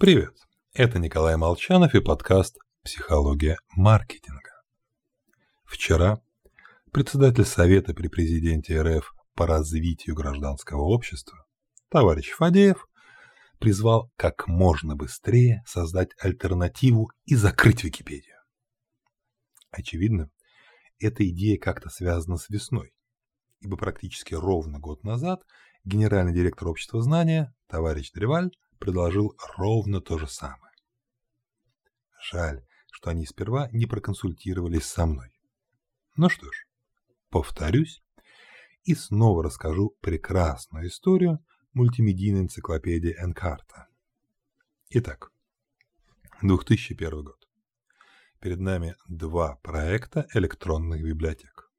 Привет, это Николай Молчанов и подкаст «Психология маркетинга». Вчера председатель Совета при президенте РФ по развитию гражданского общества, товарищ Фадеев, призвал как можно быстрее создать альтернативу и закрыть Википедию. Очевидно, эта идея как-то связана с весной, ибо практически ровно год назад генеральный директор общества знания, товарищ Древаль, предложил ровно то же самое. Жаль, что они сперва не проконсультировались со мной. Ну что ж, повторюсь и снова расскажу прекрасную историю мультимедийной энциклопедии Энкарта. Итак, 2001 год. Перед нами два проекта электронных библиотек.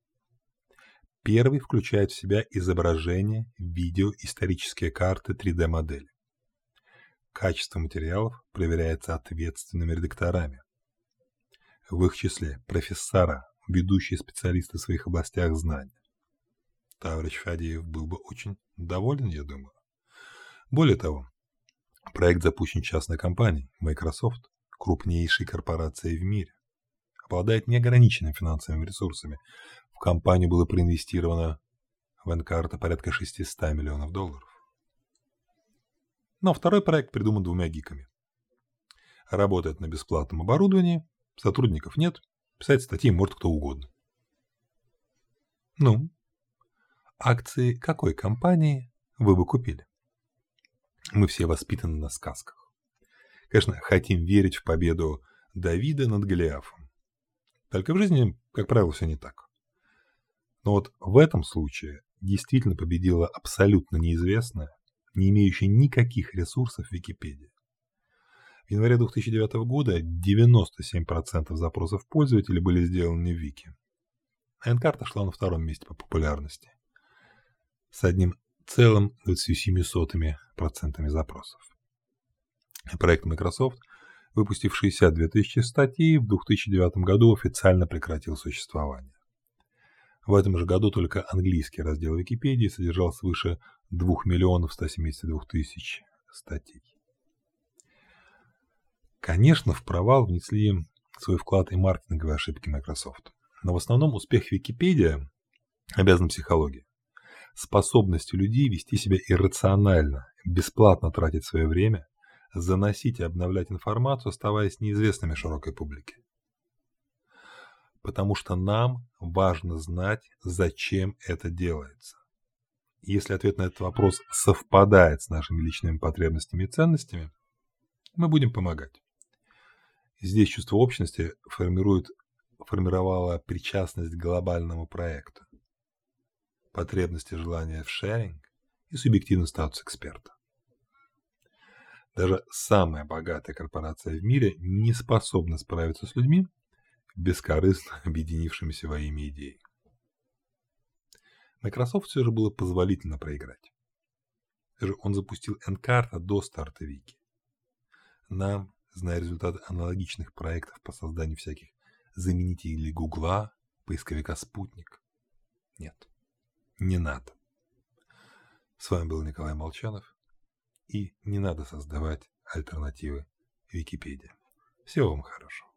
Первый включает в себя изображение, видео, исторические карты 3D-модели. Качество материалов проверяется ответственными редакторами. В их числе профессора, ведущие специалисты в своих областях знания. Товарищ Фадеев был бы очень доволен, я думаю. Более того, проект запущен частной компанией Microsoft, крупнейшей корпорацией в мире. Обладает неограниченными финансовыми ресурсами. В компанию было проинвестировано в Энкарта порядка 600 миллионов долларов. Но второй проект придуман двумя гиками. Работает на бесплатном оборудовании, сотрудников нет, писать статьи может кто угодно. Ну, акции какой компании вы бы купили? Мы все воспитаны на сказках. Конечно, хотим верить в победу Давида над Голиафом. Только в жизни, как правило, все не так. Но вот в этом случае действительно победила абсолютно неизвестная, не имеющей никаких ресурсов Википедии. В январе 2009 года 97% запросов пользователей были сделаны в Вики. Энкарта шла на втором месте по популярности с одним целым 27% запросов. Проект Microsoft, выпустив 62 тысячи статей, в 2009 году официально прекратил существование. В этом же году только английский раздел Википедии содержал свыше 2 миллионов 172 тысяч статей. Конечно, в провал внесли свой вклад и маркетинговые ошибки Microsoft. Но в основном успех Википедия обязан психологии. Способностью людей вести себя иррационально, бесплатно тратить свое время, заносить и обновлять информацию, оставаясь неизвестными широкой публике. Потому что нам важно знать, зачем это делается. Если ответ на этот вопрос совпадает с нашими личными потребностями и ценностями, мы будем помогать. Здесь чувство общности формирует, формировало причастность к глобальному проекту, потребности желания в шеринг и субъективный статус эксперта. Даже самая богатая корпорация в мире не способна справиться с людьми, бескорыстно объединившимися во имя идеи. Microsoft все же было позволительно проиграть. Он запустил Encarta до старта Вики. Нам, зная результаты аналогичных проектов по созданию всяких заменителей Гугла, поисковика «Спутник», нет, не надо. С вами был Николай Молчанов. И не надо создавать альтернативы Википедии. Всего вам хорошего.